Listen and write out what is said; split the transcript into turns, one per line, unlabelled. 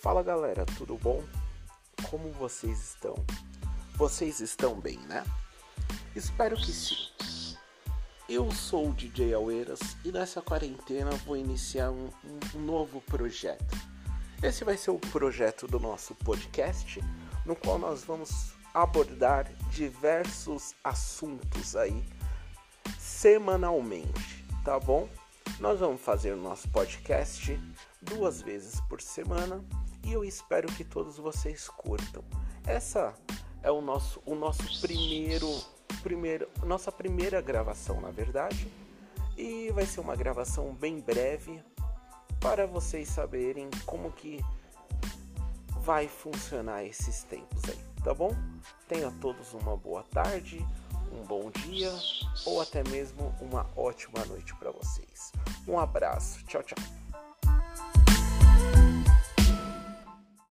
Fala galera, tudo bom? Como vocês estão? Vocês estão bem, né? Espero que sim. Eu sou o DJ Aueiras e nessa quarentena vou iniciar um, um novo projeto. Esse vai ser o projeto do nosso podcast, no qual nós vamos abordar diversos assuntos aí semanalmente, tá bom? Nós vamos fazer o nosso podcast duas vezes por semana e eu espero que todos vocês curtam. Essa é o nosso, o nosso primeiro, primeiro, nossa primeira gravação, na verdade, e vai ser uma gravação bem breve para vocês saberem como que vai funcionar esses tempos aí, tá bom? Tenha todos uma boa tarde, um bom dia ou até mesmo uma ótima noite para vocês. Um abraço, tchau, tchau.